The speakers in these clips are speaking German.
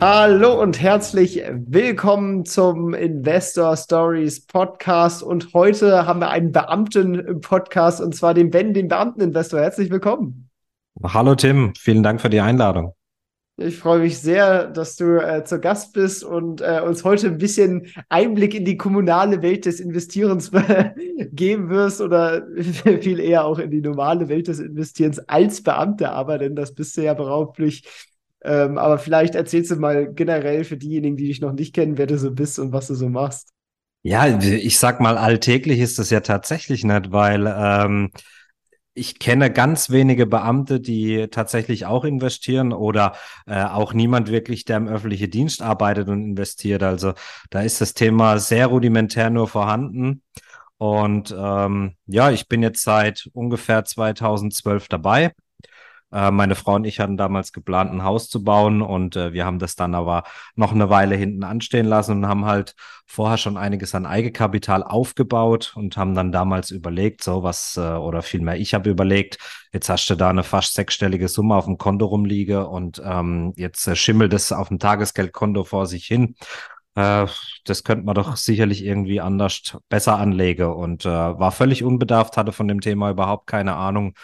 Hallo und herzlich willkommen zum Investor Stories Podcast. Und heute haben wir einen Beamten im Podcast und zwar den Ben, den Beamteninvestor. Herzlich willkommen. Hallo Tim, vielen Dank für die Einladung. Ich freue mich sehr, dass du äh, zu Gast bist und äh, uns heute ein bisschen Einblick in die kommunale Welt des Investierens geben wirst oder viel eher auch in die normale Welt des Investierens als Beamter, aber denn das bist du ja beruflich ähm, aber vielleicht erzählst du mal generell für diejenigen, die dich noch nicht kennen, wer du so bist und was du so machst. Ja, ich sag mal, alltäglich ist das ja tatsächlich nicht, weil ähm, ich kenne ganz wenige Beamte, die tatsächlich auch investieren oder äh, auch niemand wirklich, der im öffentlichen Dienst arbeitet und investiert. Also da ist das Thema sehr rudimentär nur vorhanden. Und ähm, ja, ich bin jetzt seit ungefähr 2012 dabei. Äh, meine Frau und ich hatten damals geplant, ein Haus zu bauen und äh, wir haben das dann aber noch eine Weile hinten anstehen lassen und haben halt vorher schon einiges an Eigenkapital aufgebaut und haben dann damals überlegt, so was, äh, oder vielmehr ich habe überlegt, jetzt hast du da eine fast sechsstellige Summe auf dem Konto rumliege und ähm, jetzt äh, schimmelt es auf dem Tagesgeldkonto vor sich hin. Äh, das könnte man doch sicherlich irgendwie anders besser anlegen und äh, war völlig unbedarft, hatte von dem Thema überhaupt keine Ahnung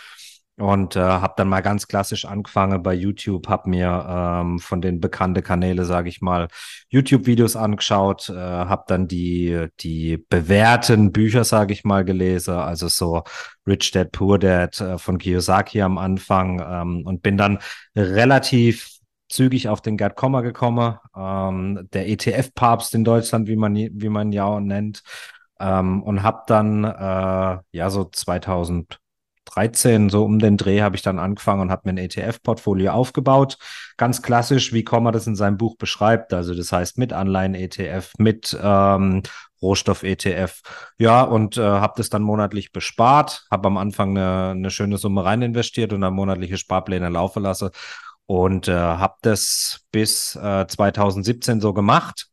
und äh, habe dann mal ganz klassisch angefangen bei YouTube, habe mir ähm, von den bekannten Kanäle, sage ich mal, YouTube-Videos angeschaut, äh, habe dann die die bewährten Bücher, sage ich mal, gelesen, also so Rich Dad Poor Dad äh, von Kiyosaki am Anfang ähm, und bin dann relativ zügig auf den Gerd Kommer gekommen, ähm, der ETF-Papst in Deutschland, wie man wie man ja nennt, ähm, und habe dann äh, ja so 2000 13, so um den Dreh, habe ich dann angefangen und habe mir ein ETF-Portfolio aufgebaut. Ganz klassisch, wie Kommer das in seinem Buch beschreibt. Also das heißt mit Anleihen-ETF, mit ähm, Rohstoff-ETF. Ja, und äh, habe das dann monatlich bespart, habe am Anfang eine, eine schöne Summe rein investiert und dann monatliche Sparpläne laufen lassen und äh, habe das bis äh, 2017 so gemacht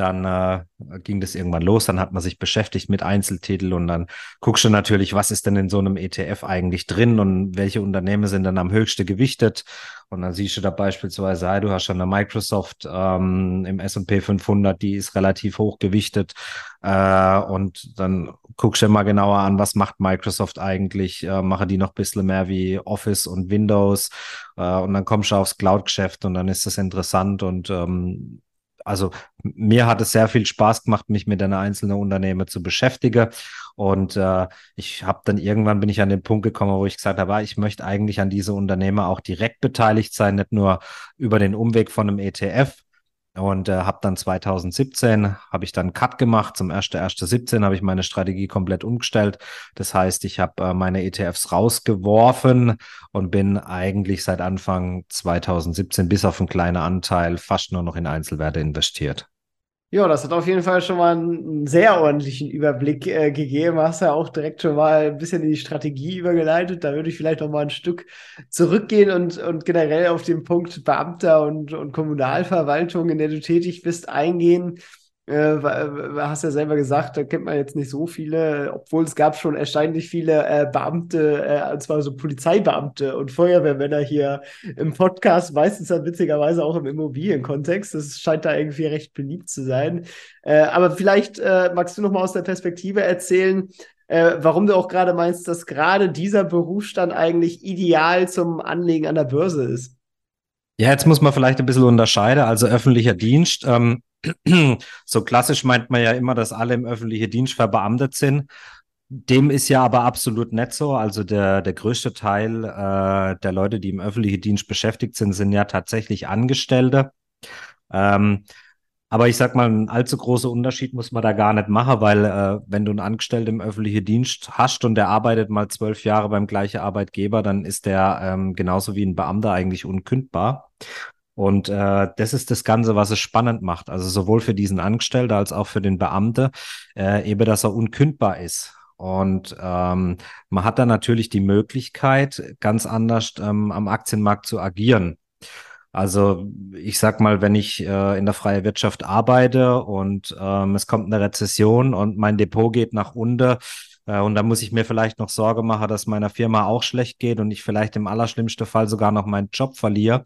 dann äh, ging das irgendwann los, dann hat man sich beschäftigt mit Einzeltitel und dann guckst du natürlich, was ist denn in so einem ETF eigentlich drin und welche Unternehmen sind dann am höchsten gewichtet. Und dann siehst du da beispielsweise, ja, du hast schon eine Microsoft ähm, im S&P 500, die ist relativ hoch gewichtet. Äh, und dann guckst du mal genauer an, was macht Microsoft eigentlich? Äh, mache die noch ein bisschen mehr wie Office und Windows? Äh, und dann kommst du aufs Cloud-Geschäft und dann ist das interessant und ähm, also mir hat es sehr viel Spaß gemacht, mich mit einer einzelnen Unternehmer zu beschäftigen. Und äh, ich habe dann irgendwann bin ich an den Punkt gekommen, wo ich gesagt habe, ah, ich möchte eigentlich an diese Unternehmer auch direkt beteiligt sein, nicht nur über den Umweg von einem ETF. Und äh, habe dann 2017 habe ich dann Cut gemacht. Zum 1.1.17 habe ich meine Strategie komplett umgestellt. Das heißt, ich habe äh, meine ETFs rausgeworfen und bin eigentlich seit Anfang 2017 bis auf einen kleinen Anteil fast nur noch in Einzelwerte investiert. Ja, das hat auf jeden Fall schon mal einen sehr ordentlichen Überblick äh, gegeben. Hast ja auch direkt schon mal ein bisschen in die Strategie übergeleitet. Da würde ich vielleicht noch mal ein Stück zurückgehen und, und generell auf den Punkt Beamter und, und Kommunalverwaltung, in der du tätig bist, eingehen. Äh, hast ja selber gesagt, da kennt man jetzt nicht so viele, obwohl es gab schon erstaunlich viele äh, Beamte, äh, und zwar so Polizeibeamte und Feuerwehrmänner hier im Podcast, meistens dann witzigerweise auch im Immobilienkontext. Das scheint da irgendwie recht beliebt zu sein. Äh, aber vielleicht äh, magst du noch mal aus der Perspektive erzählen, äh, warum du auch gerade meinst, dass gerade dieser Berufsstand eigentlich ideal zum Anlegen an der Börse ist. Ja, jetzt muss man vielleicht ein bisschen unterscheiden. Also öffentlicher Dienst. Ähm so klassisch meint man ja immer, dass alle im öffentlichen Dienst verbeamtet sind. Dem ist ja aber absolut nicht so. Also der, der größte Teil äh, der Leute, die im öffentlichen Dienst beschäftigt sind, sind ja tatsächlich Angestellte. Ähm, aber ich sag mal, ein allzu großer Unterschied muss man da gar nicht machen, weil äh, wenn du einen Angestellten im öffentlichen Dienst hast und der arbeitet mal zwölf Jahre beim gleichen Arbeitgeber, dann ist der ähm, genauso wie ein Beamter eigentlich unkündbar. Und äh, das ist das Ganze, was es spannend macht. Also sowohl für diesen Angestellten als auch für den Beamten, äh, eben, dass er unkündbar ist. Und ähm, man hat dann natürlich die Möglichkeit, ganz anders ähm, am Aktienmarkt zu agieren. Also ich sag mal, wenn ich äh, in der freien Wirtschaft arbeite und ähm, es kommt eine Rezession und mein Depot geht nach unten, und da muss ich mir vielleicht noch Sorge machen, dass meiner Firma auch schlecht geht und ich vielleicht im allerschlimmsten Fall sogar noch meinen Job verliere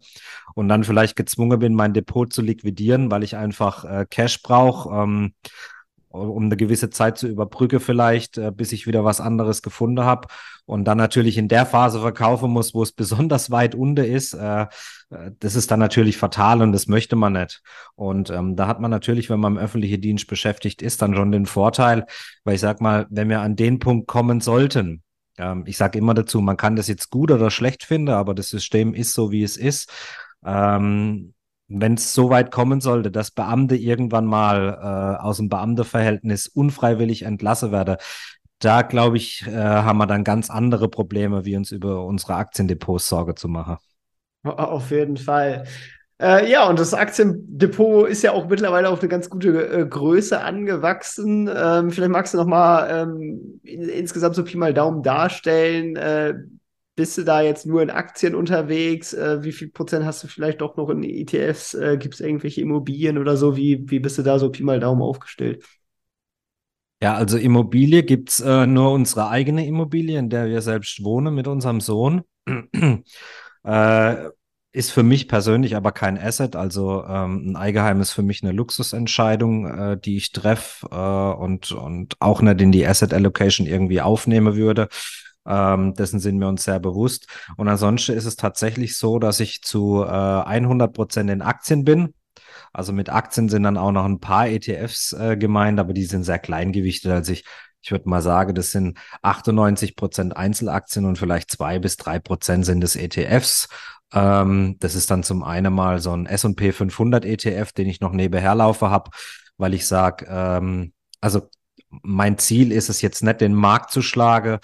und dann vielleicht gezwungen bin, mein Depot zu liquidieren, weil ich einfach äh, Cash brauche. Um eine gewisse Zeit zu überbrücken vielleicht, äh, bis ich wieder was anderes gefunden habe und dann natürlich in der Phase verkaufen muss, wo es besonders weit unten ist, äh, äh, das ist dann natürlich fatal und das möchte man nicht. Und ähm, da hat man natürlich, wenn man im öffentlichen Dienst beschäftigt ist, dann schon den Vorteil, weil ich sag mal, wenn wir an den Punkt kommen sollten, ähm, ich sage immer dazu, man kann das jetzt gut oder schlecht finden, aber das System ist so, wie es ist. Ähm, wenn es so weit kommen sollte, dass Beamte irgendwann mal äh, aus dem Beamteverhältnis unfreiwillig entlassen werden, da glaube ich, äh, haben wir dann ganz andere Probleme, wie uns über unsere Aktiendepots Sorge zu machen. Auf jeden Fall. Äh, ja, und das Aktiendepot ist ja auch mittlerweile auf eine ganz gute äh, Größe angewachsen. Ähm, vielleicht magst du noch mal ähm, in, insgesamt so Pi mal Daumen darstellen, äh, bist du da jetzt nur in Aktien unterwegs? Äh, wie viel Prozent hast du vielleicht doch noch in ETFs? Äh, Gibt es irgendwelche Immobilien oder so? Wie, wie bist du da so Pi mal Daumen aufgestellt? Ja, also Immobilie gibt es äh, nur unsere eigene Immobilie, in der wir selbst wohnen mit unserem Sohn. äh, ist für mich persönlich aber kein Asset. Also ähm, ein Eigenheim ist für mich eine Luxusentscheidung, äh, die ich treffe äh, und, und auch nicht in die Asset Allocation irgendwie aufnehmen würde. Ähm, dessen sind wir uns sehr bewusst. Und ansonsten ist es tatsächlich so, dass ich zu äh, 100 Prozent in Aktien bin. Also mit Aktien sind dann auch noch ein paar ETFs äh, gemeint, aber die sind sehr kleingewichtet. Also ich, ich würde mal sagen, das sind 98 Prozent Einzelaktien und vielleicht zwei bis drei Prozent sind es ETFs. Ähm, das ist dann zum einen mal so ein S&P 500 ETF, den ich noch nebenher laufe habe, weil ich sage, ähm, also mein Ziel ist es jetzt nicht, den Markt zu schlagen,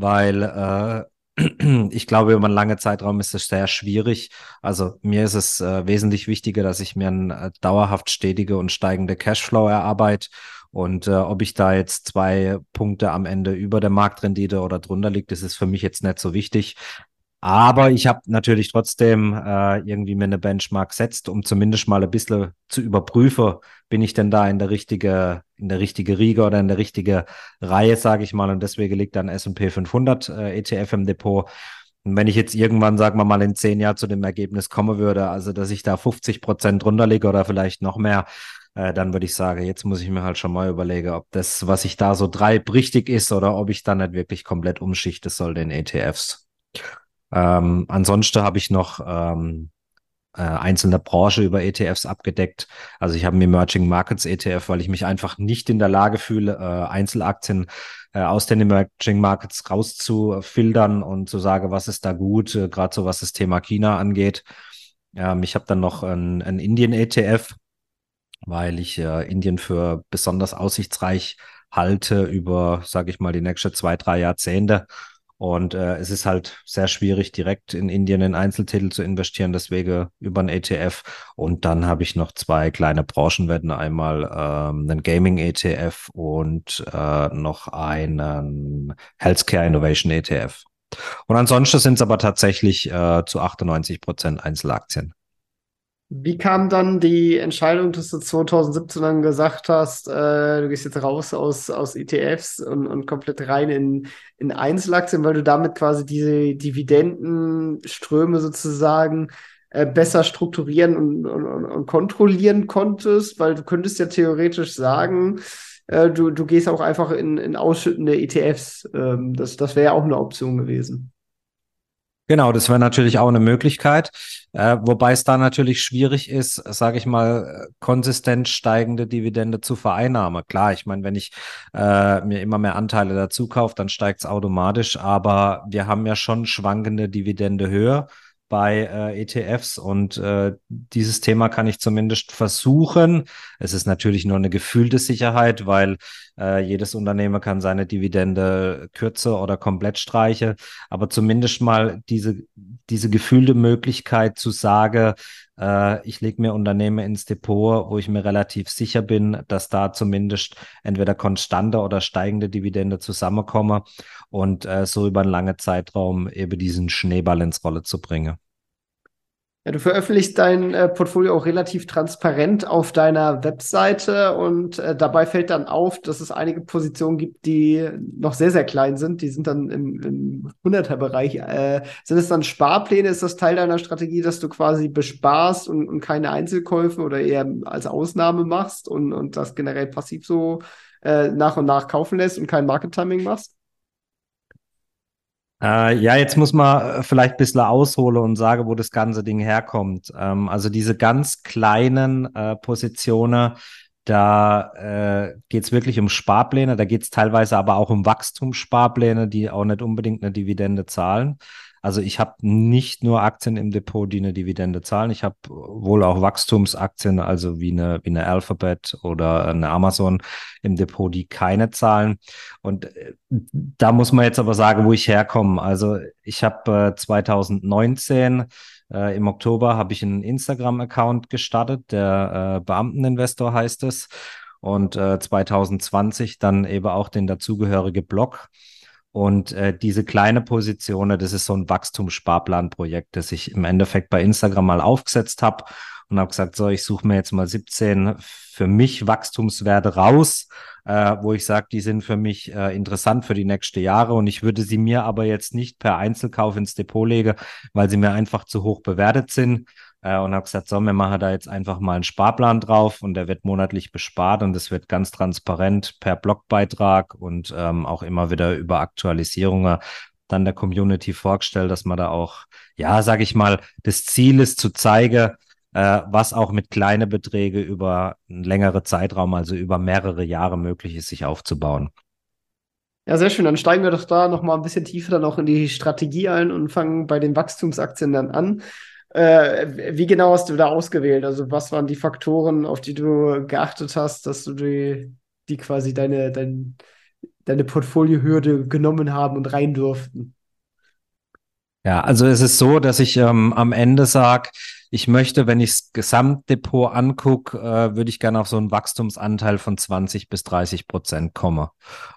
weil äh, ich glaube, über einen langen Zeitraum ist es sehr schwierig. Also mir ist es äh, wesentlich wichtiger, dass ich mir ein äh, dauerhaft stetige und steigende Cashflow erarbeite. Und äh, ob ich da jetzt zwei Punkte am Ende über der Marktrendite oder drunter liegt, das ist für mich jetzt nicht so wichtig. Aber ich habe natürlich trotzdem äh, irgendwie mir eine Benchmark setzt, um zumindest mal ein bisschen zu überprüfen, bin ich denn da in der richtige, in der richtige Riege oder in der richtige Reihe, sage ich mal. Und deswegen liegt dann S&P 500 äh, ETF im Depot. Und wenn ich jetzt irgendwann, sagen wir mal, in zehn Jahren zu dem Ergebnis kommen würde, also dass ich da 50 Prozent drunter liege oder vielleicht noch mehr, äh, dann würde ich sagen, jetzt muss ich mir halt schon mal überlegen, ob das, was ich da so treibe, richtig ist oder ob ich dann nicht wirklich komplett umschichten soll den ETFs. Ähm, ansonsten habe ich noch ähm, äh, einzelne Branche über ETFs abgedeckt. Also ich habe einen Emerging Markets ETF, weil ich mich einfach nicht in der Lage fühle, äh, Einzelaktien äh, aus den Emerging Markets rauszufiltern und zu sagen, was ist da gut, gerade so was das Thema China angeht. Ähm, ich habe dann noch einen, Indien-ETF, weil ich Indien für besonders aussichtsreich halte über, sage ich mal, die nächsten zwei, drei Jahrzehnte. Und äh, es ist halt sehr schwierig, direkt in Indien in Einzeltitel zu investieren, deswegen über ein ETF. Und dann habe ich noch zwei kleine Branchenwetten, einmal ähm, einen Gaming-ETF und äh, noch einen Healthcare Innovation ETF. Und ansonsten sind es aber tatsächlich äh, zu 98 Prozent Einzelaktien. Wie kam dann die Entscheidung, dass du 2017 dann gesagt hast, äh, du gehst jetzt raus aus, aus ETFs und, und komplett rein in, in Einzelaktien, weil du damit quasi diese Dividendenströme sozusagen äh, besser strukturieren und, und, und, kontrollieren konntest, weil du könntest ja theoretisch sagen, äh, du, du gehst auch einfach in, in ausschüttende ETFs. Ähm, das das wäre ja auch eine Option gewesen. Genau, das wäre natürlich auch eine Möglichkeit, äh, wobei es da natürlich schwierig ist, sage ich mal, konsistent steigende Dividende zu vereinnahmen. Klar, ich meine, wenn ich äh, mir immer mehr Anteile dazu kaufe, dann steigt es automatisch, aber wir haben ja schon schwankende Dividende höher bei äh, ETFs und äh, dieses Thema kann ich zumindest versuchen. Es ist natürlich nur eine gefühlte Sicherheit, weil äh, jedes Unternehmen kann seine Dividende kürzer oder komplett streichen, aber zumindest mal diese diese gefühlte Möglichkeit zu sagen, Äh, ich lege mir Unternehmen ins Depot, wo ich mir relativ sicher bin, dass da zumindest entweder konstante oder steigende Dividende zusammenkommen und äh, so über einen langen Zeitraum eben diesen Schneeball ins Rolle zu bringen. Du veröffentlichst dein äh, Portfolio auch relativ transparent auf deiner Webseite und äh, dabei fällt dann auf, dass es einige Positionen gibt, die noch sehr, sehr klein sind. Die sind dann im, im 100er-Bereich. Äh, sind es dann Sparpläne? Ist das Teil deiner Strategie, dass du quasi besparst und, und keine Einzelkäufe oder eher als Ausnahme machst und, und das generell passiv so äh, nach und nach kaufen lässt und kein Market Timing machst? Äh, ja, jetzt muss man äh, vielleicht ein bisschen ausholen und sagen, wo das ganze Ding herkommt. Ähm, also diese ganz kleinen äh, Positionen, da äh, geht es wirklich um Sparpläne, da geht es teilweise aber auch um Wachstumssparpläne, die auch nicht unbedingt eine Dividende zahlen. Also ich habe nicht nur Aktien im Depot, die eine Dividende zahlen. Ich habe wohl auch Wachstumsaktien, also wie eine, wie eine Alphabet oder eine Amazon im Depot, die keine zahlen. Und äh, da muss man jetzt aber sagen, wo ich herkomme. Also ich habe äh, 2019 äh, im Oktober habe ich einen Instagram-Account gestartet, der äh, Beamteninvestor heißt es. Und äh, 2020 dann eben auch den dazugehörige Blog. Und äh, diese kleine Position, das ist so ein Wachstumssparplanprojekt, das ich im Endeffekt bei Instagram mal aufgesetzt habe und habe gesagt, so, ich suche mir jetzt mal 17 für mich Wachstumswerte raus, äh, wo ich sage, die sind für mich äh, interessant für die nächsten Jahre. Und ich würde sie mir aber jetzt nicht per Einzelkauf ins Depot legen, weil sie mir einfach zu hoch bewertet sind äh, und habe gesagt, so, wir machen da jetzt einfach mal einen Sparplan drauf und der wird monatlich bespart und es wird ganz transparent per Blogbeitrag und ähm, auch immer wieder über Aktualisierungen dann der Community vorgestellt, dass man da auch, ja, sage ich mal, das Ziel ist zu zeigen, äh, was auch mit kleinen Beträgen über einen längeren Zeitraum, also über mehrere Jahre möglich ist, sich aufzubauen. Ja, sehr schön. Dann steigen wir doch da noch mal ein bisschen tiefer dann auch in die Strategie ein und fangen bei den Wachstumsaktien dann an. Äh, wie genau hast du da ausgewählt? Also was waren die Faktoren, auf die du geachtet hast, dass du die, die quasi deine, dein, deine Portfoliohürde genommen haben und rein durften? Ja, also es ist so, dass ich ähm, am Ende sage, ich möchte, wenn ich das Gesamtdepot angucke, äh, würde ich gerne auf so einen Wachstumsanteil von 20 bis 30 Prozent kommen.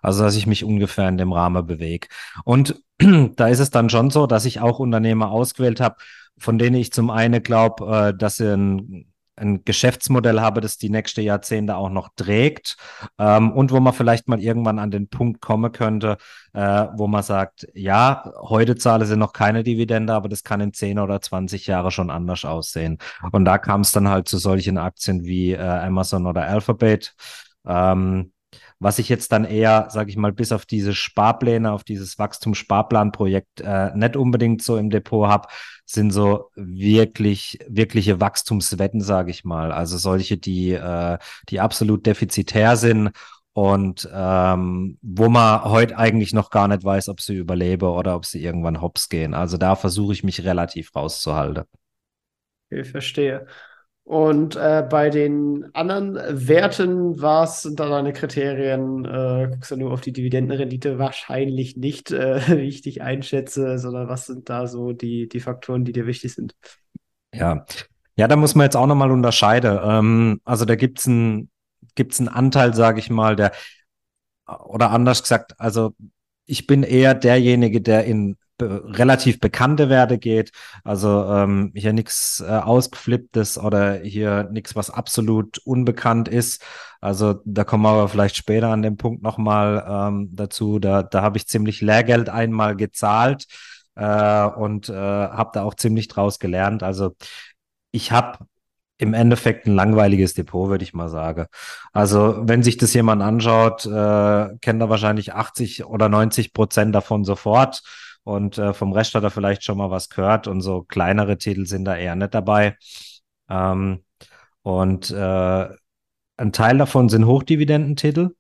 Also, dass ich mich ungefähr in dem Rahmen bewege. Und da ist es dann schon so, dass ich auch Unternehmer ausgewählt habe, von denen ich zum einen glaube, äh, dass sie ein, ein Geschäftsmodell habe, das die nächste Jahrzehnte auch noch trägt ähm, und wo man vielleicht mal irgendwann an den Punkt kommen könnte, äh, wo man sagt, ja, heute zahle sie noch keine Dividende, aber das kann in 10 oder 20 Jahren schon anders aussehen. Und da kam es dann halt zu solchen Aktien wie äh, Amazon oder Alphabet. Ähm, was ich jetzt dann eher, sage ich mal, bis auf diese Sparpläne, auf dieses Wachstumssparplanprojekt äh, nicht unbedingt so im Depot habe, sind so wirklich, wirkliche Wachstumswetten, sage ich mal. Also solche, die, äh, die absolut defizitär sind und ähm, wo man heute eigentlich noch gar nicht weiß, ob sie überlebe oder ob sie irgendwann hops gehen. Also da versuche ich mich relativ rauszuhalten. Ich verstehe. Und äh, bei den anderen Werten, was sind da deine Kriterien? Äh, guckst du nur auf die Dividendenrendite? Wahrscheinlich nicht, äh, wie ich dich einschätze, sondern was sind da so die, die Faktoren, die dir wichtig sind? Ja, ja, da muss man jetzt auch nochmal unterscheiden. Ähm, also da gibt's ein, gibt's einen Anteil, sage ich mal, der, oder anders gesagt, also ich bin eher derjenige, der in relativ bekannte Werte geht. Also ähm, hier nichts äh, ausgeflipptes oder hier nichts, was absolut unbekannt ist. Also da kommen wir aber vielleicht später an dem Punkt nochmal ähm, dazu. Da, da habe ich ziemlich Lehrgeld einmal gezahlt äh, und äh, habe da auch ziemlich draus gelernt. Also ich habe im Endeffekt ein langweiliges Depot, würde ich mal sagen. Also wenn sich das jemand anschaut, äh, kennt er wahrscheinlich 80 oder 90 Prozent davon sofort und äh, vom Rest hat er vielleicht schon mal was gehört und so kleinere Titel sind da eher nicht dabei. Ähm, und äh, ein Teil davon sind Hochdividendentitel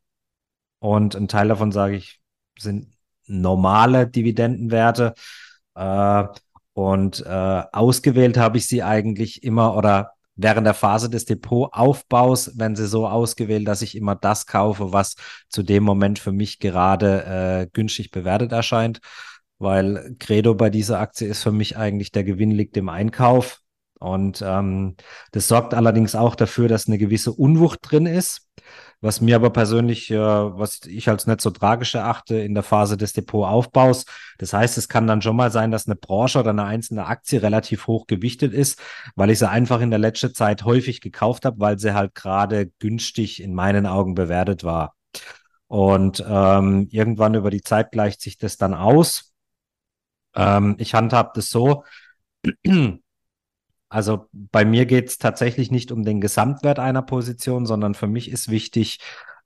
und ein Teil davon, sage ich, sind normale Dividendenwerte. Äh, und äh, ausgewählt habe ich sie eigentlich immer oder während der Phase des Depotaufbaus werden sie so ausgewählt, dass ich immer das kaufe, was zu dem Moment für mich gerade äh, günstig bewertet erscheint weil Credo bei dieser Aktie ist für mich eigentlich der Gewinn liegt im Einkauf. Und ähm, das sorgt allerdings auch dafür, dass eine gewisse Unwucht drin ist. Was mir aber persönlich, äh, was ich als nicht so tragisch erachte in der Phase des Depotaufbaus. Das heißt, es kann dann schon mal sein, dass eine Branche oder eine einzelne Aktie relativ hoch gewichtet ist, weil ich sie einfach in der letzten Zeit häufig gekauft habe, weil sie halt gerade günstig in meinen Augen bewertet war. Und ähm, irgendwann über die Zeit gleicht sich das dann aus. Ähm, ich handhab das so. Also bei mir geht es tatsächlich nicht um den Gesamtwert einer Position, sondern für mich ist wichtig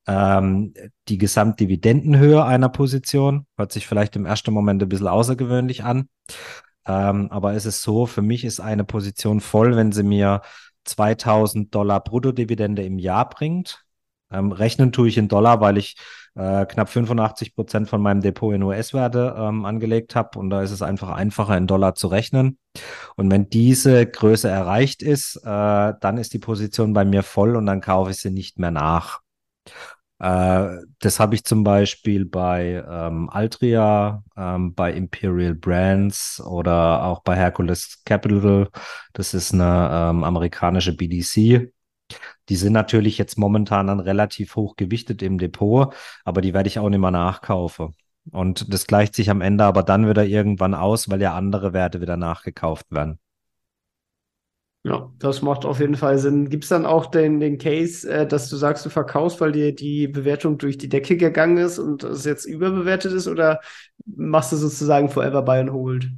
ähm, die Gesamtdividendenhöhe einer Position. Hört sich vielleicht im ersten Moment ein bisschen außergewöhnlich an. Ähm, aber es ist so, für mich ist eine Position voll, wenn sie mir 2000 Dollar Bruttodividende im Jahr bringt. Ähm, rechnen tue ich in Dollar, weil ich äh, knapp 85 Prozent von meinem Depot in US-Werte ähm, angelegt habe und da ist es einfach einfacher in Dollar zu rechnen. Und wenn diese Größe erreicht ist, äh, dann ist die Position bei mir voll und dann kaufe ich sie nicht mehr nach. Äh, das habe ich zum Beispiel bei ähm, Altria, ähm, bei Imperial Brands oder auch bei Hercules Capital. Das ist eine ähm, amerikanische BDC. Die sind natürlich jetzt momentan dann relativ hoch gewichtet im Depot, aber die werde ich auch nicht mehr nachkaufen. Und das gleicht sich am Ende aber dann wieder irgendwann aus, weil ja andere Werte wieder nachgekauft werden. Ja, das macht auf jeden Fall Sinn. Gibt es dann auch den, den Case, äh, dass du sagst, du verkaufst, weil dir die Bewertung durch die Decke gegangen ist und es jetzt überbewertet ist oder machst du sozusagen Forever Buy and Hold?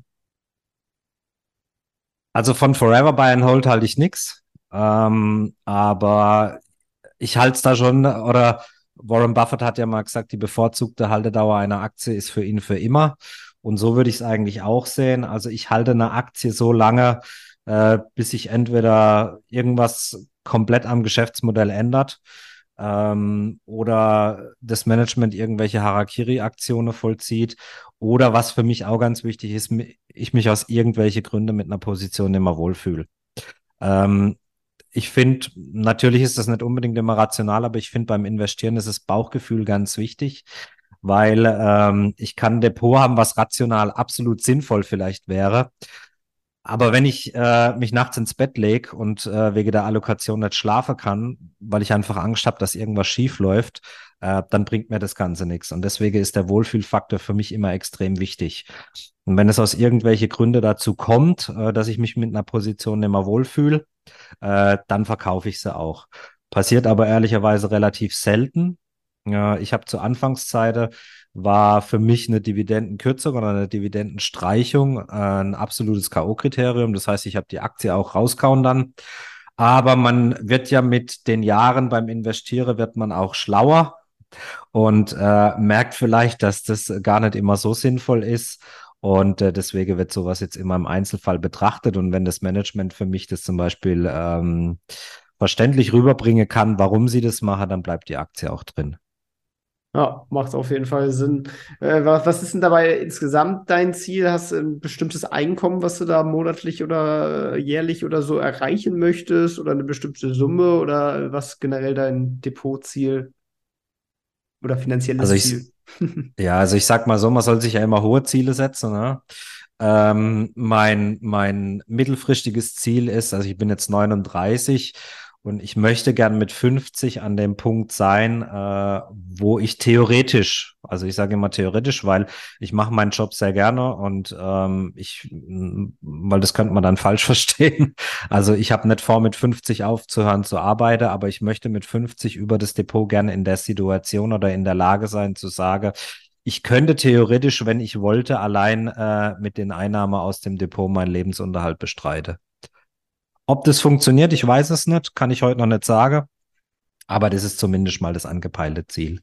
Also von Forever Buy and Hold halte ich nichts. Ähm, aber ich halte es da schon, oder Warren Buffett hat ja mal gesagt, die bevorzugte Haltedauer einer Aktie ist für ihn für immer. Und so würde ich es eigentlich auch sehen. Also ich halte eine Aktie so lange, äh, bis sich entweder irgendwas komplett am Geschäftsmodell ändert ähm, oder das Management irgendwelche Harakiri-Aktionen vollzieht oder was für mich auch ganz wichtig ist, ich mich aus irgendwelche Gründe mit einer Position immer wohlfühle. Ähm, ich finde, natürlich ist das nicht unbedingt immer rational, aber ich finde beim Investieren ist das Bauchgefühl ganz wichtig, weil ähm, ich kann Depot haben, was rational absolut sinnvoll vielleicht wäre. Aber wenn ich äh, mich nachts ins Bett lege und äh, wegen der Allokation nicht schlafen kann, weil ich einfach Angst habe, dass irgendwas schief läuft, äh, dann bringt mir das Ganze nichts. Und deswegen ist der Wohlfühlfaktor für mich immer extrem wichtig. Und wenn es aus irgendwelche Gründe dazu kommt, äh, dass ich mich mit einer Position nicht mehr wohlfühle, äh, dann verkaufe ich sie auch. Passiert aber ehrlicherweise relativ selten. Äh, ich habe zur Anfangszeit war für mich eine Dividendenkürzung oder eine Dividendenstreichung äh, ein absolutes K.O.-Kriterium. Das heißt, ich habe die Aktie auch rauskauen dann. Aber man wird ja mit den Jahren beim Investieren wird man auch schlauer und äh, merkt vielleicht, dass das gar nicht immer so sinnvoll ist und äh, deswegen wird sowas jetzt immer im Einzelfall betrachtet. Und wenn das Management für mich das zum Beispiel ähm, verständlich rüberbringen kann, warum sie das machen, dann bleibt die Aktie auch drin. Ja, macht auf jeden Fall Sinn. Äh, was, was ist denn dabei insgesamt dein Ziel? Hast du ein bestimmtes Einkommen, was du da monatlich oder jährlich oder so erreichen möchtest? Oder eine bestimmte Summe? Oder was generell dein Depotziel oder finanzielles also ich, Ziel? Ja, also ich sag mal so, man soll sich ja immer hohe Ziele setzen. Ne? Ähm, mein, mein mittelfristiges Ziel ist, also ich bin jetzt 39 und ich möchte gern mit 50 an dem Punkt sein, äh, wo ich theoretisch, also ich sage immer theoretisch, weil ich mache meinen Job sehr gerne und ähm, ich, weil das könnte man dann falsch verstehen. Also ich habe nicht vor, mit 50 aufzuhören zu arbeiten, aber ich möchte mit 50 über das Depot gerne in der Situation oder in der Lage sein zu sagen, ich könnte theoretisch, wenn ich wollte, allein äh, mit den Einnahmen aus dem Depot meinen Lebensunterhalt bestreiten. Ob das funktioniert, ich weiß es nicht, kann ich heute noch nicht sagen. Aber das ist zumindest mal das angepeilte Ziel.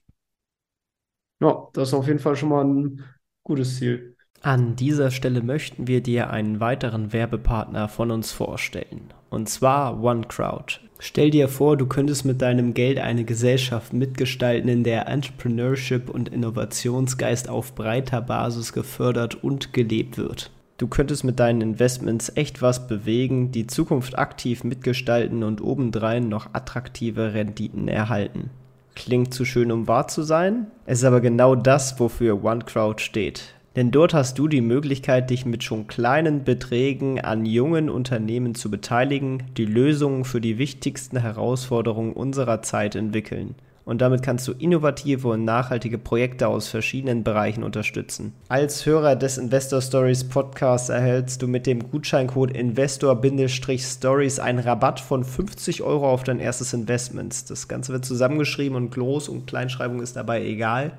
Ja, das ist auf jeden Fall schon mal ein gutes Ziel. An dieser Stelle möchten wir dir einen weiteren Werbepartner von uns vorstellen. Und zwar OneCrowd. Stell dir vor, du könntest mit deinem Geld eine Gesellschaft mitgestalten, in der Entrepreneurship und Innovationsgeist auf breiter Basis gefördert und gelebt wird. Du könntest mit deinen Investments echt was bewegen, die Zukunft aktiv mitgestalten und obendrein noch attraktive Renditen erhalten. Klingt zu schön, um wahr zu sein? Es ist aber genau das, wofür OneCrowd steht. Denn dort hast du die Möglichkeit, dich mit schon kleinen Beträgen an jungen Unternehmen zu beteiligen, die Lösungen für die wichtigsten Herausforderungen unserer Zeit entwickeln und damit kannst du innovative und nachhaltige Projekte aus verschiedenen Bereichen unterstützen. Als Hörer des Investor Stories Podcasts erhältst du mit dem Gutscheincode Investor-Stories einen Rabatt von 50 Euro auf dein erstes Investment. Das Ganze wird zusammengeschrieben und Groß- und Kleinschreibung ist dabei egal.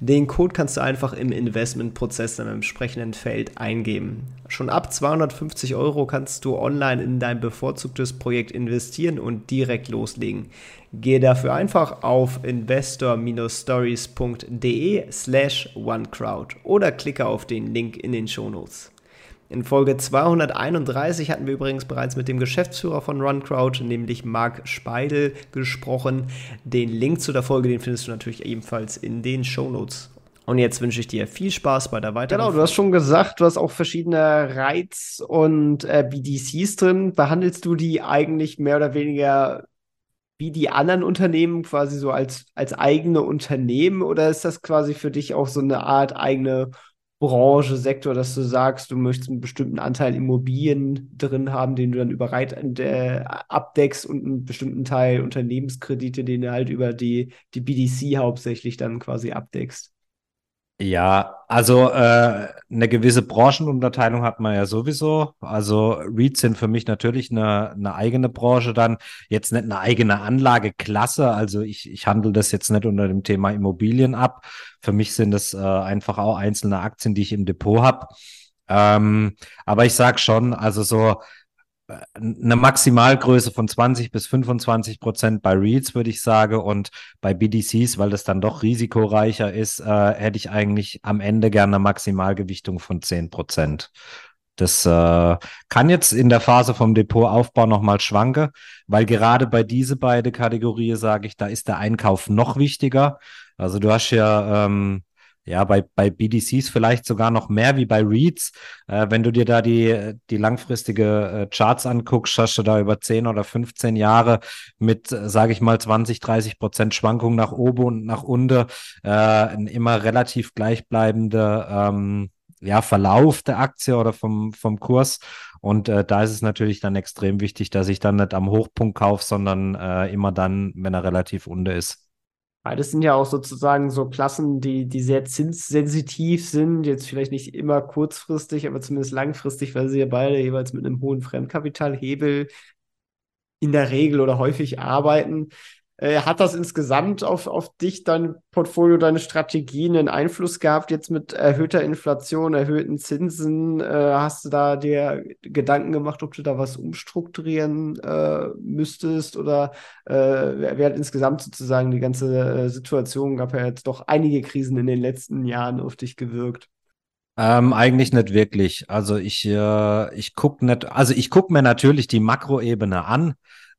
Den Code kannst du einfach im Investmentprozess im entsprechenden Feld eingeben. Schon ab 250 Euro kannst du online in dein bevorzugtes Projekt investieren und direkt loslegen. Gehe dafür einfach auf investor-stories.de slash onecrowd oder klicke auf den Link in den Shownotes. In Folge 231 hatten wir übrigens bereits mit dem Geschäftsführer von RunCrowd, nämlich Marc Speidel, gesprochen. Den Link zu der Folge, den findest du natürlich ebenfalls in den Shownotes. Und jetzt wünsche ich dir viel Spaß bei der weiteren. Genau, du hast schon gesagt, du hast auch verschiedene Reiz- und äh, BDCs drin. Behandelst du die eigentlich mehr oder weniger wie die anderen Unternehmen quasi so als, als eigene Unternehmen oder ist das quasi für dich auch so eine Art eigene Branche, Sektor, dass du sagst, du möchtest einen bestimmten Anteil Immobilien drin haben, den du dann über Reit äh, abdeckst und einen bestimmten Teil Unternehmenskredite, den du halt über die, die BDC hauptsächlich dann quasi abdeckst? Ja, also äh, eine gewisse Branchenunterteilung hat man ja sowieso. Also REITs sind für mich natürlich eine, eine eigene Branche dann, jetzt nicht eine eigene Anlageklasse. Also ich, ich handle das jetzt nicht unter dem Thema Immobilien ab. Für mich sind das äh, einfach auch einzelne Aktien, die ich im Depot habe. Ähm, aber ich sag schon, also so eine Maximalgröße von 20 bis 25 Prozent bei Reads, würde ich sagen. Und bei BDCs, weil das dann doch risikoreicher ist, äh, hätte ich eigentlich am Ende gerne eine Maximalgewichtung von 10 Prozent. Das äh, kann jetzt in der Phase vom Depotaufbau nochmal schwanken, weil gerade bei diese beide Kategorien sage ich, da ist der Einkauf noch wichtiger. Also du hast ja ähm, ja, bei, bei BDCs vielleicht sogar noch mehr wie bei Reads. Äh, wenn du dir da die, die langfristige äh, Charts anguckst, hast du da über 10 oder 15 Jahre mit, äh, sage ich mal, 20, 30 Prozent Schwankung nach oben und nach unten, äh, ein immer relativ gleichbleibender ähm, ja, Verlauf der Aktie oder vom, vom Kurs. Und äh, da ist es natürlich dann extrem wichtig, dass ich dann nicht am Hochpunkt kaufe, sondern äh, immer dann, wenn er relativ unter ist. Beides sind ja auch sozusagen so Klassen, die, die sehr zinssensitiv sind, jetzt vielleicht nicht immer kurzfristig, aber zumindest langfristig, weil sie ja beide jeweils mit einem hohen Fremdkapitalhebel in der Regel oder häufig arbeiten. Äh, hat das insgesamt auf, auf dich, dein Portfolio, deine Strategien einen Einfluss gehabt, jetzt mit erhöhter Inflation, erhöhten Zinsen? Äh, hast du da dir Gedanken gemacht, ob du da was umstrukturieren äh, müsstest? Oder äh, wer hat insgesamt sozusagen die ganze äh, Situation, gab ja jetzt doch einige Krisen in den letzten Jahren auf dich gewirkt? Ähm, eigentlich nicht wirklich. Also ich, äh, ich guck also guck mir natürlich die Makroebene an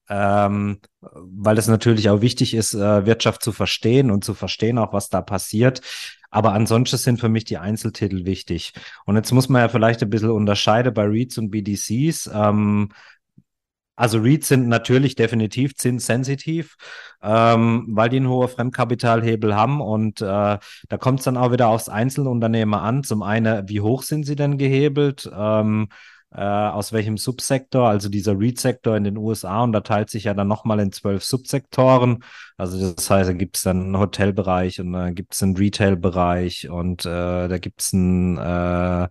ähm, weil es natürlich auch wichtig ist, äh, Wirtschaft zu verstehen und zu verstehen auch, was da passiert. Aber ansonsten sind für mich die Einzeltitel wichtig. Und jetzt muss man ja vielleicht ein bisschen unterscheiden bei REITs und BDCs. Ähm, also REITs sind natürlich definitiv zinssensitiv, ähm, weil die einen hohen Fremdkapitalhebel haben und äh, da kommt es dann auch wieder aufs Einzelunternehmer an. Zum einen, wie hoch sind sie denn gehebelt? Ähm, äh, aus welchem Subsektor, also dieser REIT-Sektor in den USA unterteilt sich ja dann nochmal in zwölf Subsektoren. Also das heißt, da gibt es dann einen Hotelbereich und da gibt es einen Retail-Bereich und äh, da gibt es einen äh,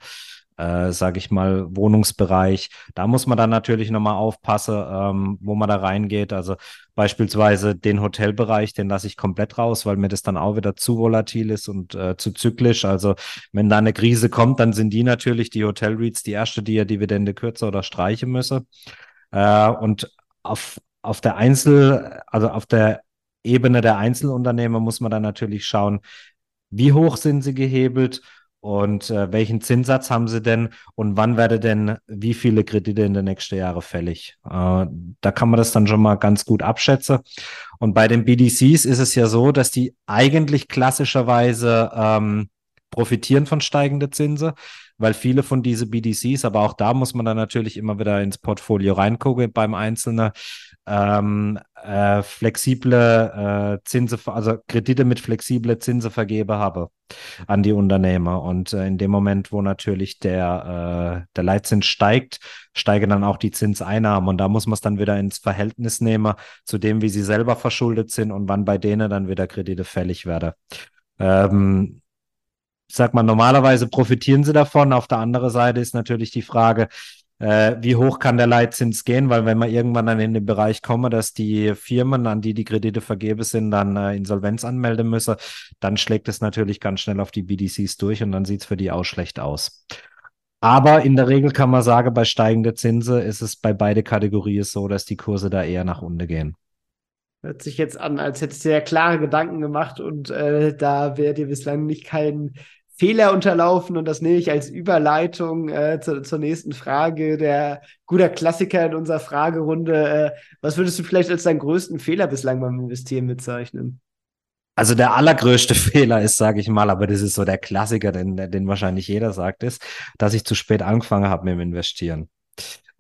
äh, sage ich mal, Wohnungsbereich. Da muss man dann natürlich nochmal aufpassen, ähm, wo man da reingeht. Also beispielsweise den Hotelbereich, den lasse ich komplett raus, weil mir das dann auch wieder zu volatil ist und äh, zu zyklisch. Also wenn da eine Krise kommt, dann sind die natürlich, die Hotel-REITs, die erste, die ja Dividende kürzer oder streichen müsse. Äh, und auf, auf der Einzel, also auf der Ebene der Einzelunternehmer muss man dann natürlich schauen, wie hoch sind sie gehebelt und äh, welchen Zinssatz haben sie denn und wann werde denn wie viele Kredite in den nächsten Jahren fällig? Äh, da kann man das dann schon mal ganz gut abschätzen. Und bei den BDCs ist es ja so, dass die eigentlich klassischerweise ähm, profitieren von steigenden Zinsen, weil viele von diesen BDCs, aber auch da muss man dann natürlich immer wieder ins Portfolio reingucken beim Einzelnen, ähm, äh, flexible äh, Zinse, also Kredite mit flexible Zinse vergebe habe an die Unternehmer. Und äh, in dem Moment, wo natürlich der, äh, der Leitzins steigt, steigen dann auch die Zinseinnahmen. Und da muss man es dann wieder ins Verhältnis nehmen zu dem, wie sie selber verschuldet sind und wann bei denen dann wieder Kredite fällig werden. Ähm, sag mal, normalerweise profitieren sie davon. Auf der anderen Seite ist natürlich die Frage, äh, wie hoch kann der Leitzins gehen? Weil wenn wir irgendwann dann in den Bereich kommen, dass die Firmen, an die die Kredite vergeben sind, dann äh, Insolvenz anmelden müssen, dann schlägt es natürlich ganz schnell auf die BDCs durch und dann sieht es für die auch schlecht aus. Aber in der Regel kann man sagen, bei steigenden Zinsen ist es bei beide Kategorien so, dass die Kurse da eher nach unten gehen. Hört sich jetzt an, als hättest du ja klare Gedanken gemacht und äh, da wäre dir bislang nicht kein Fehler unterlaufen und das nehme ich als Überleitung äh, zu, zur nächsten Frage. Der guter Klassiker in unserer Fragerunde. Äh, was würdest du vielleicht als deinen größten Fehler bislang beim Investieren bezeichnen? Also der allergrößte Fehler ist, sage ich mal, aber das ist so der Klassiker, den, den wahrscheinlich jeder sagt, ist, dass ich zu spät angefangen habe mit dem Investieren.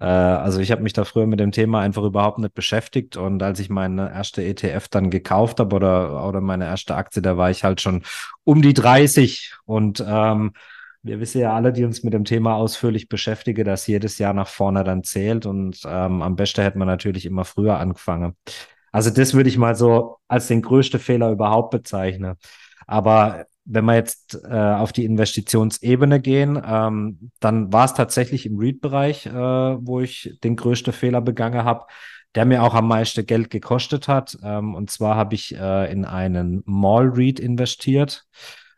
Äh, also ich habe mich da früher mit dem Thema einfach überhaupt nicht beschäftigt und als ich meine erste ETF dann gekauft habe oder, oder meine erste Aktie, da war ich halt schon um die 30 und ähm, wir wissen ja alle, die uns mit dem Thema ausführlich beschäftigen, dass jedes Jahr nach vorne dann zählt und ähm, am besten hätte man natürlich immer früher angefangen. Also das würde ich mal so als den größten Fehler überhaupt bezeichnen. Aber wenn wir jetzt äh, auf die Investitionsebene gehen, ähm, dann war es tatsächlich im REIT-Bereich, äh, wo ich den größten Fehler begangen habe, der mir auch am meisten Geld gekostet hat. Ähm, und zwar habe ich äh, in einen Mall-REIT investiert.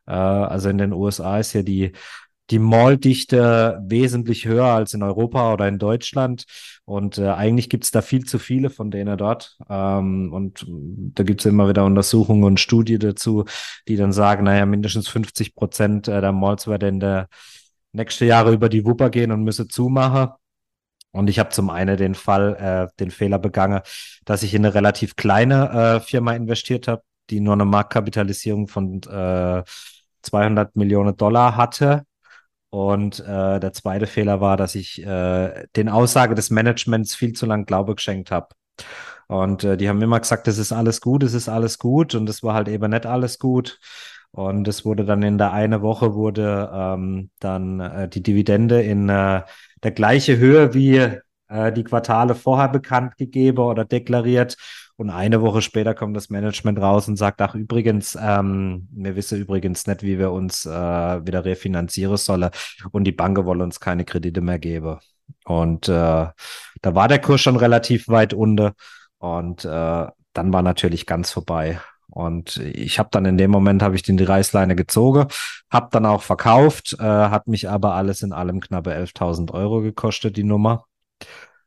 Äh, also in den USA ist ja die die Malldichte wesentlich höher als in Europa oder in Deutschland. Und äh, eigentlich gibt es da viel zu viele von denen dort. Ähm, und da gibt es immer wieder Untersuchungen und Studien dazu, die dann sagen, naja, mindestens 50 Prozent der Malls werden in der nächsten Jahre über die Wupper gehen und müssen zumachen. Und ich habe zum einen den Fall, äh, den Fehler begangen, dass ich in eine relativ kleine äh, Firma investiert habe, die nur eine Marktkapitalisierung von äh, 200 Millionen Dollar hatte und äh, der zweite Fehler war, dass ich äh, den Aussage des Managements viel zu lang Glaube geschenkt habe. Und äh, die haben immer gesagt, es ist alles gut, es ist alles gut. Und es war halt eben nicht alles gut. Und es wurde dann in der eine Woche wurde ähm, dann äh, die Dividende in äh, der gleiche Höhe wie äh, die Quartale vorher bekannt gegeben oder deklariert. Und eine Woche später kommt das Management raus und sagt, ach übrigens, ähm, wir wissen übrigens nicht, wie wir uns äh, wieder refinanzieren sollen. Und die Bank wollen uns keine Kredite mehr geben. Und äh, da war der Kurs schon relativ weit unten. Und äh, dann war natürlich ganz vorbei. Und ich habe dann in dem Moment habe ich den die Reißleine gezogen, habe dann auch verkauft, äh, hat mich aber alles in allem knappe 11.000 Euro gekostet, die Nummer.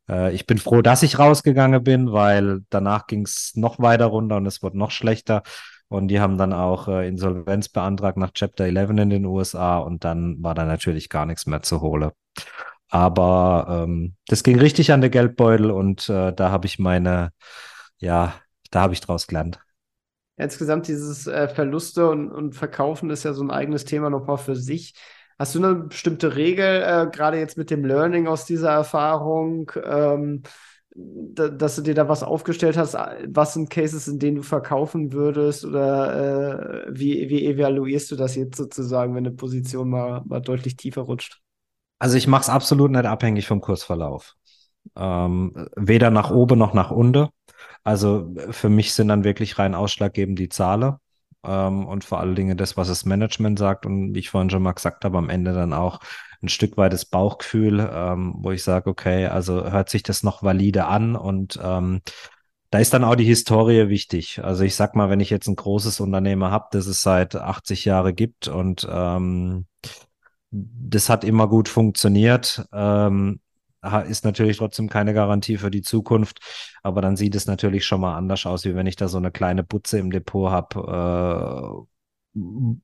Äh, ich bin froh, dass ich rausgegangen bin, weil danach ging es noch weiter runter und es wurde noch schlechter. Und die haben dann auch äh, Insolvenz beantragt nach Chapter 11 in den USA und dann war da natürlich gar nichts mehr zu holen. Aber ähm, das ging richtig an der Geldbeutel und äh, da habe ich meine, ja, da habe ich draus gelernt. Insgesamt dieses äh, Verluste und, und Verkaufen ist ja so ein eigenes Thema nochmal für sich. Hast du eine bestimmte Regel, äh, gerade jetzt mit dem Learning aus dieser Erfahrung, ähm, da, dass du dir da was aufgestellt hast? Was sind Cases, in denen du verkaufen würdest? Oder äh, wie, wie evaluierst du das jetzt sozusagen, wenn eine Position mal, mal deutlich tiefer rutscht? Also ich mache es absolut nicht abhängig vom Kursverlauf. Ähm, weder nach oben noch nach unten. Also für mich sind dann wirklich rein ausschlaggebend die Zahlen und vor allen Dingen das, was das Management sagt und wie ich vorhin schon mal gesagt habe, am Ende dann auch ein Stück weit das Bauchgefühl, ähm, wo ich sage, okay, also hört sich das noch valide an und ähm, da ist dann auch die Historie wichtig. Also ich sag mal, wenn ich jetzt ein großes Unternehmen habe, das es seit 80 Jahren gibt und ähm, das hat immer gut funktioniert, ähm, ist natürlich trotzdem keine Garantie für die Zukunft, aber dann sieht es natürlich schon mal anders aus, wie wenn ich da so eine kleine Putze im Depot habe, äh,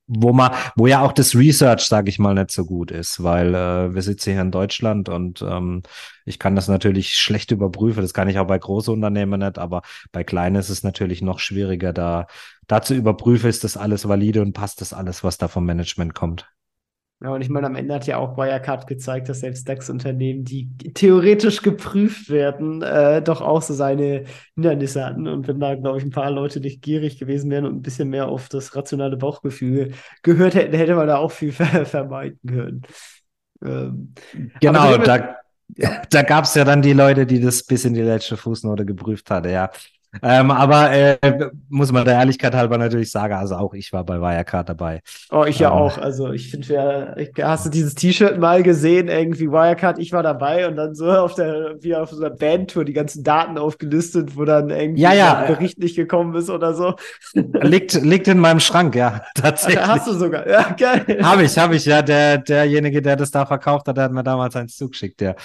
wo man, wo ja auch das Research, sage ich mal, nicht so gut ist, weil äh, wir sitzen hier in Deutschland und ähm, ich kann das natürlich schlecht überprüfen. Das kann ich auch bei großen Unternehmen nicht, aber bei kleinen ist es natürlich noch schwieriger, da, da zu überprüfen, ist das alles valide und passt das alles, was da vom Management kommt. Ja, und ich meine, am Ende hat ja auch Wirecard gezeigt, dass selbst DAX-Unternehmen, die theoretisch geprüft werden, äh, doch auch so seine Hindernisse hatten. Und wenn da, glaube ich, ein paar Leute nicht gierig gewesen wären und ein bisschen mehr auf das rationale Bauchgefühl gehört hätten, hätte man da auch viel ver vermeiden können. Ähm, genau, da, ja. da gab es ja dann die Leute, die das bis in die letzte Fußnote geprüft hatten, ja. Ähm, aber äh, muss man der Ehrlichkeit halber natürlich sagen, also auch ich war bei Wirecard dabei. Oh, ich ja ähm, auch. Also ich finde, hast du dieses T-Shirt mal gesehen, irgendwie Wirecard, ich war dabei und dann so auf der, wie auf so einer Bandtour die ganzen Daten aufgelistet, wo dann irgendwie ja, ja. ein Bericht nicht gekommen ist oder so. Liegt, liegt in meinem Schrank, ja, tatsächlich. Ach, hast du sogar, ja, geil. Habe ich, habe ich, ja. Der, derjenige, der das da verkauft hat, der hat mir damals eins zugeschickt, ja.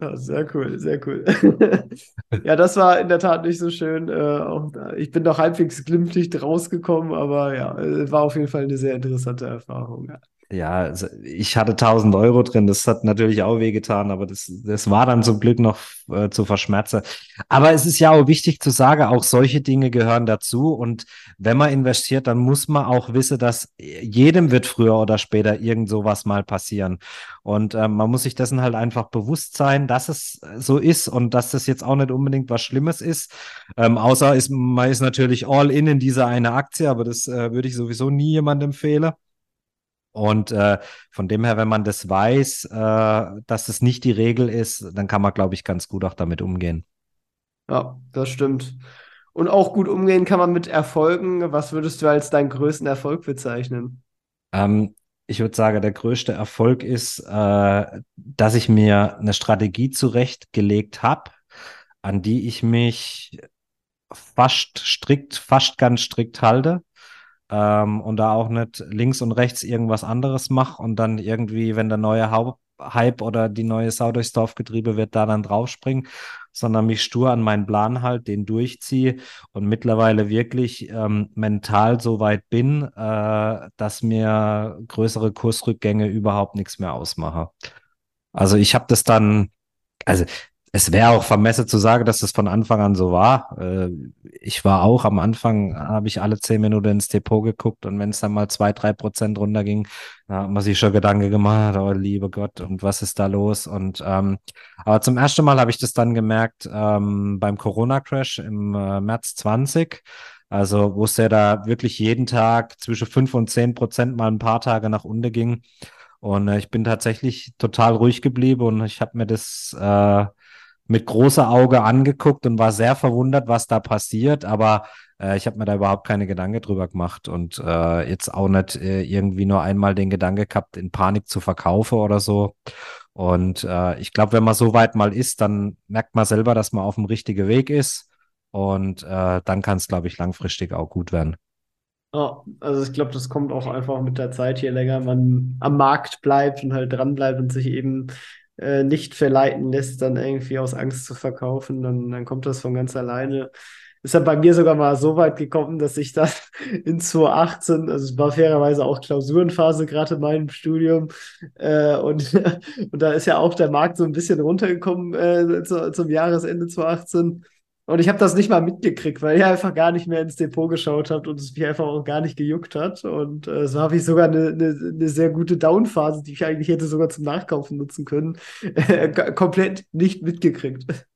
Ja, sehr cool, sehr cool. ja, das war in der Tat nicht so schön. Äh, ich bin noch halbwegs glimpflich rausgekommen, aber ja, äh, war auf jeden Fall eine sehr interessante Erfahrung. Ja. Also ich hatte 1000 Euro drin, das hat natürlich auch wehgetan, aber das, das war dann zum Glück noch äh, zu verschmerzen. Aber es ist ja auch wichtig zu sagen, auch solche Dinge gehören dazu. Und wenn man investiert, dann muss man auch wissen, dass jedem wird früher oder später irgend sowas mal passieren. Und äh, man muss sich dessen halt einfach bewusst sein, dass es so ist und dass das jetzt auch nicht unbedingt was Schlimmes ist. Ähm, außer ist, man ist natürlich all in in diese eine Aktie, aber das äh, würde ich sowieso nie jemandem empfehlen. Und äh, von dem her, wenn man das weiß, äh, dass es nicht die Regel ist, dann kann man, glaube ich, ganz gut auch damit umgehen. Ja, das stimmt. Und auch gut umgehen kann man mit Erfolgen. Was würdest du als deinen größten Erfolg bezeichnen? Ähm, ich würde sagen, der größte Erfolg ist, äh, dass ich mir eine Strategie zurechtgelegt habe, an die ich mich fast strikt, fast ganz strikt halte ähm, und da auch nicht links und rechts irgendwas anderes mache und dann irgendwie, wenn der neue Haupt Hype oder die neue Sau durchs Dorfgetriebe wird, da dann draufspringen, sondern mich stur an meinen Plan halt, den durchziehe und mittlerweile wirklich ähm, mental so weit bin, äh, dass mir größere Kursrückgänge überhaupt nichts mehr ausmache. Also ich habe das dann, also es wäre auch vermessen zu sagen, dass das von Anfang an so war. Äh, ich war auch am Anfang, habe ich alle zehn Minuten ins Depot geguckt und wenn es dann mal zwei, drei Prozent runterging, da hat man sich schon Gedanken gemacht, oh liebe Gott, und was ist da los? Und ähm, aber zum ersten Mal habe ich das dann gemerkt ähm, beim Corona-Crash im äh, März 20. Also, wo es ja da wirklich jeden Tag zwischen fünf und zehn Prozent mal ein paar Tage nach unten ging. Und äh, ich bin tatsächlich total ruhig geblieben und ich habe mir das äh, mit großer Auge angeguckt und war sehr verwundert, was da passiert, aber äh, ich habe mir da überhaupt keine Gedanken drüber gemacht und äh, jetzt auch nicht äh, irgendwie nur einmal den Gedanke gehabt, in Panik zu verkaufen oder so. Und äh, ich glaube, wenn man so weit mal ist, dann merkt man selber, dass man auf dem richtigen Weg ist und äh, dann kann es, glaube ich, langfristig auch gut werden. Ja, also ich glaube, das kommt auch einfach mit der Zeit, je länger man am Markt bleibt und halt dran bleibt und sich eben äh, nicht verleiten lässt, dann irgendwie aus Angst zu verkaufen, dann, dann kommt das von ganz alleine. Ist dann bei mir sogar mal so weit gekommen, dass ich dann in 2018, also es war fairerweise auch Klausurenphase gerade in meinem Studium, äh, und, und da ist ja auch der Markt so ein bisschen runtergekommen äh, zu, zum Jahresende 2018. Und ich habe das nicht mal mitgekriegt, weil ich einfach gar nicht mehr ins Depot geschaut habe und es mich einfach auch gar nicht gejuckt hat. Und äh, so habe ich sogar eine, eine, eine sehr gute Downphase, die ich eigentlich hätte sogar zum Nachkaufen nutzen können, komplett nicht mitgekriegt.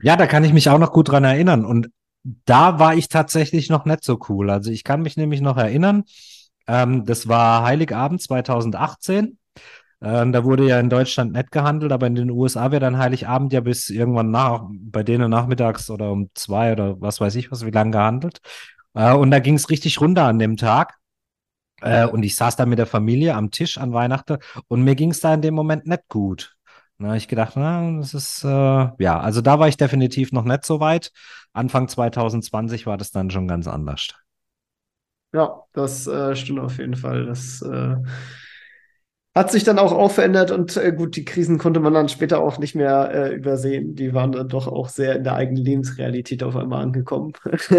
Ja, da kann ich mich auch noch gut dran erinnern. Und da war ich tatsächlich noch nicht so cool. Also ich kann mich nämlich noch erinnern, ähm, das war Heiligabend 2018. Äh, da wurde ja in Deutschland nicht gehandelt, aber in den USA wird dann Heiligabend ja bis irgendwann nach, bei denen nachmittags oder um zwei oder was weiß ich was, wie lange gehandelt. Äh, und da ging es richtig runter an dem Tag. Äh, und ich saß da mit der Familie am Tisch an Weihnachten und mir ging es da in dem Moment nicht gut. Na, ich gedacht, na, das ist, äh, ja, also da war ich definitiv noch nicht so weit. Anfang 2020 war das dann schon ganz anders. Ja, das äh, stimmt auf jeden Fall. Das äh, hat sich dann auch aufverändert und äh, gut, die Krisen konnte man dann später auch nicht mehr äh, übersehen. Die waren dann doch auch sehr in der eigenen Lebensrealität auf einmal angekommen.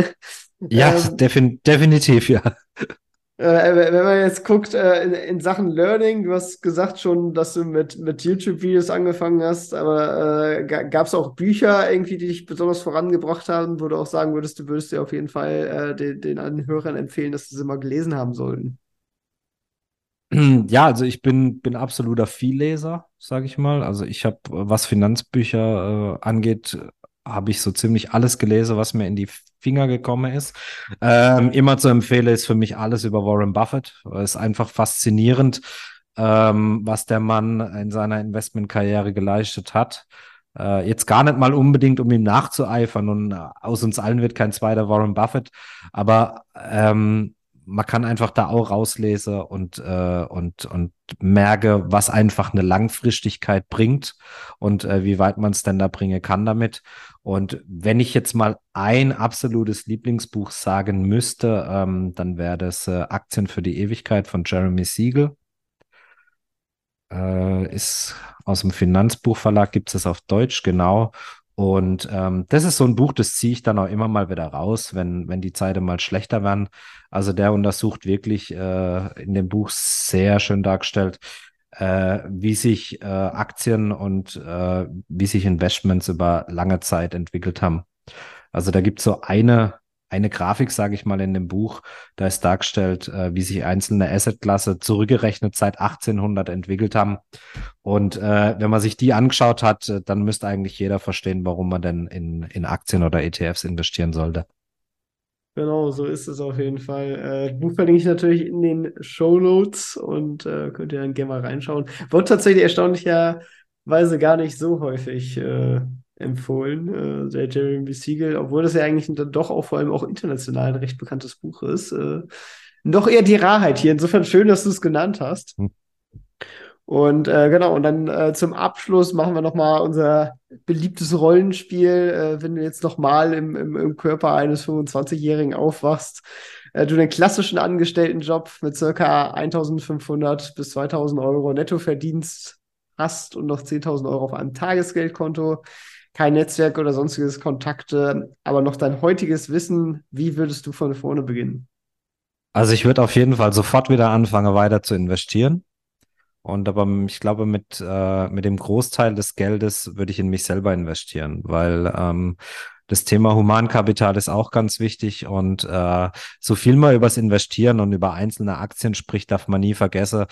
ja, ähm, defin definitiv, ja. Äh, wenn man jetzt guckt äh, in, in, Sachen Learning, du hast gesagt schon, dass du mit, mit YouTube-Videos angefangen hast, aber äh, gab es auch Bücher irgendwie, die dich besonders vorangebracht haben, wo du auch sagen würdest, du würdest dir auf jeden Fall äh, den, den Hörern empfehlen, dass sie sie mal gelesen haben sollten? Ja, also ich bin, bin absoluter Vielleser, sage ich mal. Also ich habe, was Finanzbücher äh, angeht, habe ich so ziemlich alles gelesen, was mir in die Finger gekommen ist. Ähm, immer zu empfehlen ist für mich alles über Warren Buffett. Es ist einfach faszinierend, ähm, was der Mann in seiner Investmentkarriere geleistet hat. Äh, jetzt gar nicht mal unbedingt, um ihm nachzueifern und äh, aus uns allen wird kein zweiter Warren Buffett, aber ähm, man kann einfach da auch rauslesen und, äh, und, und merke, was einfach eine Langfristigkeit bringt und äh, wie weit man es denn da bringen kann damit. Und wenn ich jetzt mal ein absolutes Lieblingsbuch sagen müsste, ähm, dann wäre das äh, Aktien für die Ewigkeit von Jeremy Siegel. Äh, ist aus dem Finanzbuchverlag, gibt es das auf Deutsch, genau. Und ähm, das ist so ein Buch, das ziehe ich dann auch immer mal wieder raus, wenn, wenn die Zeiten mal schlechter werden. Also der untersucht wirklich äh, in dem Buch sehr schön dargestellt, äh, wie sich äh, Aktien und äh, wie sich Investments über lange Zeit entwickelt haben. Also da gibt es so eine eine Grafik, sage ich mal, in dem Buch. Da ist dargestellt, äh, wie sich einzelne Assetklasse zurückgerechnet seit 1800 entwickelt haben. Und äh, wenn man sich die angeschaut hat, äh, dann müsste eigentlich jeder verstehen, warum man denn in, in Aktien oder ETFs investieren sollte. Genau, so ist es auf jeden Fall. Äh, Buch verlinke ich natürlich in den Show Notes und äh, könnt ihr dann gerne mal reinschauen. Wird tatsächlich erstaunlicherweise gar nicht so häufig äh, empfohlen, äh, der Jeremy Siegel, obwohl das ja eigentlich dann doch auch vor allem auch international ein recht bekanntes Buch ist. Äh, noch eher die Rarheit hier. Insofern schön, dass du es genannt hast. Hm. Und äh, genau, und dann äh, zum Abschluss machen wir nochmal unser beliebtes Rollenspiel. Äh, wenn du jetzt nochmal im, im, im Körper eines 25-Jährigen aufwachst, äh, du den klassischen Angestelltenjob mit circa 1500 bis 2000 Euro Nettoverdienst hast und noch 10.000 Euro auf einem Tagesgeldkonto, kein Netzwerk oder sonstiges Kontakte, aber noch dein heutiges Wissen, wie würdest du von vorne beginnen? Also ich würde auf jeden Fall sofort wieder anfangen, weiter zu investieren. Und aber ich glaube, mit, äh, mit dem Großteil des Geldes würde ich in mich selber investieren, weil ähm, das Thema Humankapital ist auch ganz wichtig und äh, so viel man übers Investieren und über einzelne Aktien spricht, darf man nie vergessen,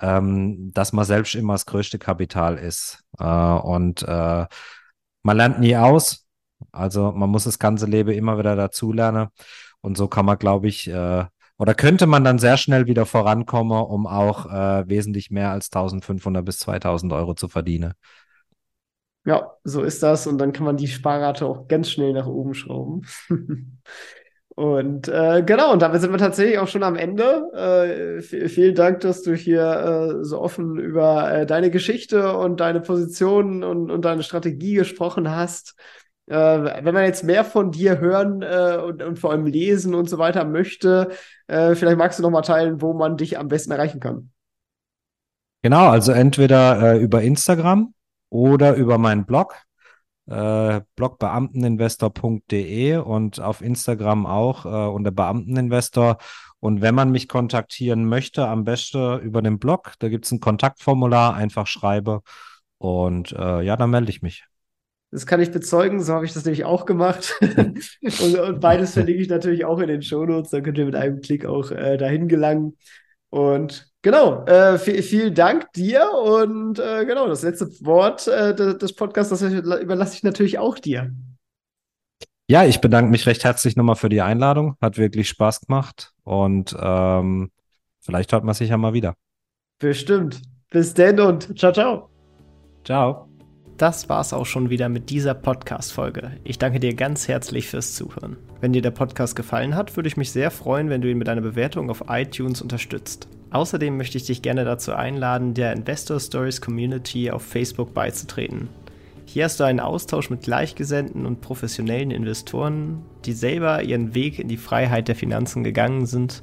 ähm, dass man selbst immer das größte Kapital ist. Äh, und äh, man lernt nie aus. Also man muss das ganze Leben immer wieder dazulernen. Und so kann man, glaube ich, äh, oder könnte man dann sehr schnell wieder vorankommen, um auch äh, wesentlich mehr als 1500 bis 2000 Euro zu verdienen. Ja, so ist das. Und dann kann man die Sparrate auch ganz schnell nach oben schrauben. Und äh, genau, und damit sind wir tatsächlich auch schon am Ende. Äh, vielen Dank, dass du hier äh, so offen über äh, deine Geschichte und deine Position und, und deine Strategie gesprochen hast. Äh, wenn man jetzt mehr von dir hören äh, und, und vor allem lesen und so weiter möchte, vielleicht magst du noch mal teilen, wo man dich am besten erreichen kann. Genau, also entweder über Instagram oder über meinen Blog äh, blogbeamteninvestor.de und auf Instagram auch äh, unter Beamteninvestor. Und wenn man mich kontaktieren möchte, am besten über den Blog. Da gibt es ein Kontaktformular, einfach schreibe. Und äh, ja, dann melde ich mich. Das kann ich bezeugen, so habe ich das nämlich auch gemacht. und, und, beides verlinke ich natürlich auch in den Shownotes. Dann könnt ihr mit einem Klick auch äh, dahin gelangen. Und genau, äh, vielen Dank dir und äh, genau, das letzte Wort äh, des Podcasts, das überlasse ich natürlich auch dir. Ja, ich bedanke mich recht herzlich nochmal für die Einladung. Hat wirklich Spaß gemacht und ähm, vielleicht hört man sich ja mal wieder. Bestimmt. Bis denn und ciao, ciao. Ciao. Das war's auch schon wieder mit dieser Podcast-Folge. Ich danke dir ganz herzlich fürs Zuhören. Wenn dir der Podcast gefallen hat, würde ich mich sehr freuen, wenn du ihn mit einer Bewertung auf iTunes unterstützt. Außerdem möchte ich dich gerne dazu einladen, der Investor Stories Community auf Facebook beizutreten. Hier hast du einen Austausch mit Gleichgesinnten und professionellen Investoren, die selber ihren Weg in die Freiheit der Finanzen gegangen sind